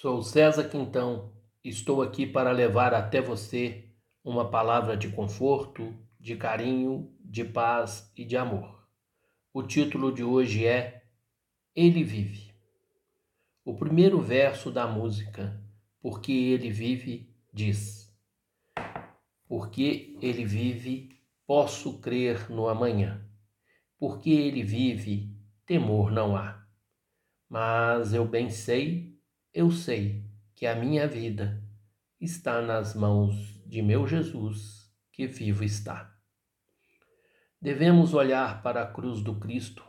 Sou César Quintão, estou aqui para levar até você uma palavra de conforto, de carinho, de paz e de amor. O título de hoje é Ele Vive. O primeiro verso da música, Porque Ele Vive, diz: Porque Ele vive, posso crer no amanhã. Porque Ele vive, temor não há. Mas eu bem sei eu sei que a minha vida está nas mãos de meu Jesus, que vivo está. Devemos olhar para a cruz do Cristo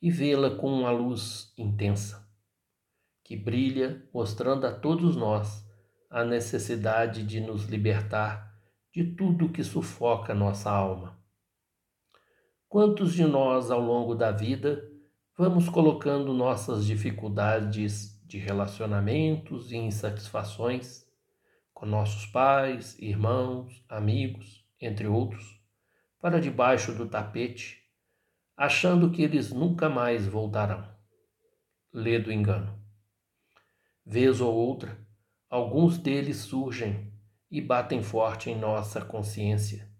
e vê-la com uma luz intensa, que brilha, mostrando a todos nós a necessidade de nos libertar de tudo que sufoca nossa alma. Quantos de nós, ao longo da vida, vamos colocando nossas dificuldades de relacionamentos e insatisfações com nossos pais, irmãos, amigos, entre outros, para debaixo do tapete, achando que eles nunca mais voltarão. Lê do engano. Vez ou outra, alguns deles surgem e batem forte em nossa consciência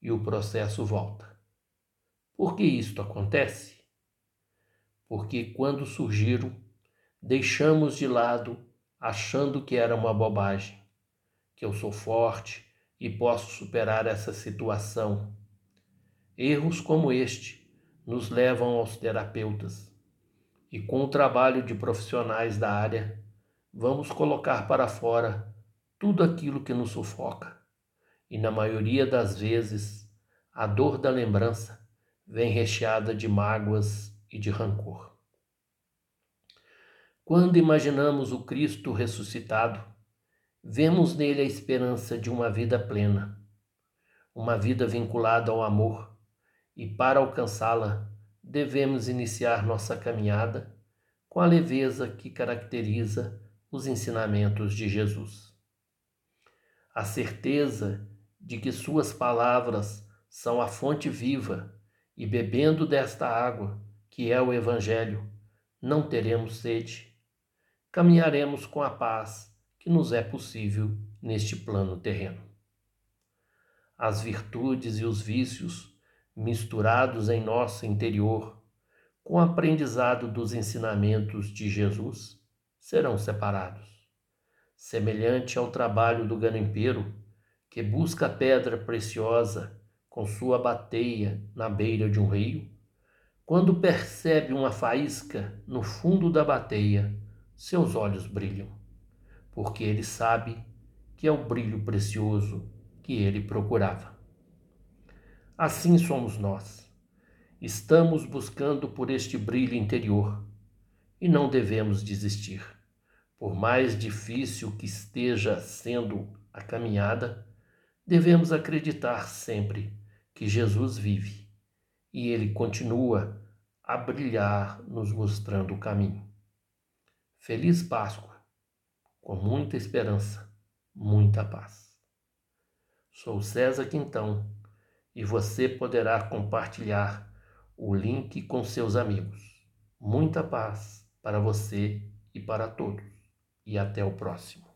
e o processo volta. Por que isto acontece? Porque quando surgiram, deixamos de lado achando que era uma bobagem, que eu sou forte e posso superar essa situação. Erros como este nos levam aos terapeutas e, com o trabalho de profissionais da área, vamos colocar para fora tudo aquilo que nos sufoca. E, na maioria das vezes, a dor da lembrança vem recheada de mágoas e de rancor. Quando imaginamos o Cristo ressuscitado, vemos nele a esperança de uma vida plena, uma vida vinculada ao amor, e para alcançá-la, devemos iniciar nossa caminhada com a leveza que caracteriza os ensinamentos de Jesus. A certeza de que Suas palavras são a fonte viva e bebendo desta água, que é o Evangelho, não teremos sede caminharemos com a paz que nos é possível neste plano terreno. As virtudes e os vícios misturados em nosso interior com o aprendizado dos ensinamentos de Jesus serão separados. Semelhante ao trabalho do garimpeiro que busca a pedra preciosa com sua bateia na beira de um rio, quando percebe uma faísca no fundo da bateia, seus olhos brilham, porque ele sabe que é o brilho precioso que ele procurava. Assim somos nós. Estamos buscando por este brilho interior e não devemos desistir. Por mais difícil que esteja sendo a caminhada, devemos acreditar sempre que Jesus vive e ele continua a brilhar, nos mostrando o caminho. Feliz Páscoa, com muita esperança, muita paz. Sou César Quintão e você poderá compartilhar o link com seus amigos. Muita paz para você e para todos. E até o próximo.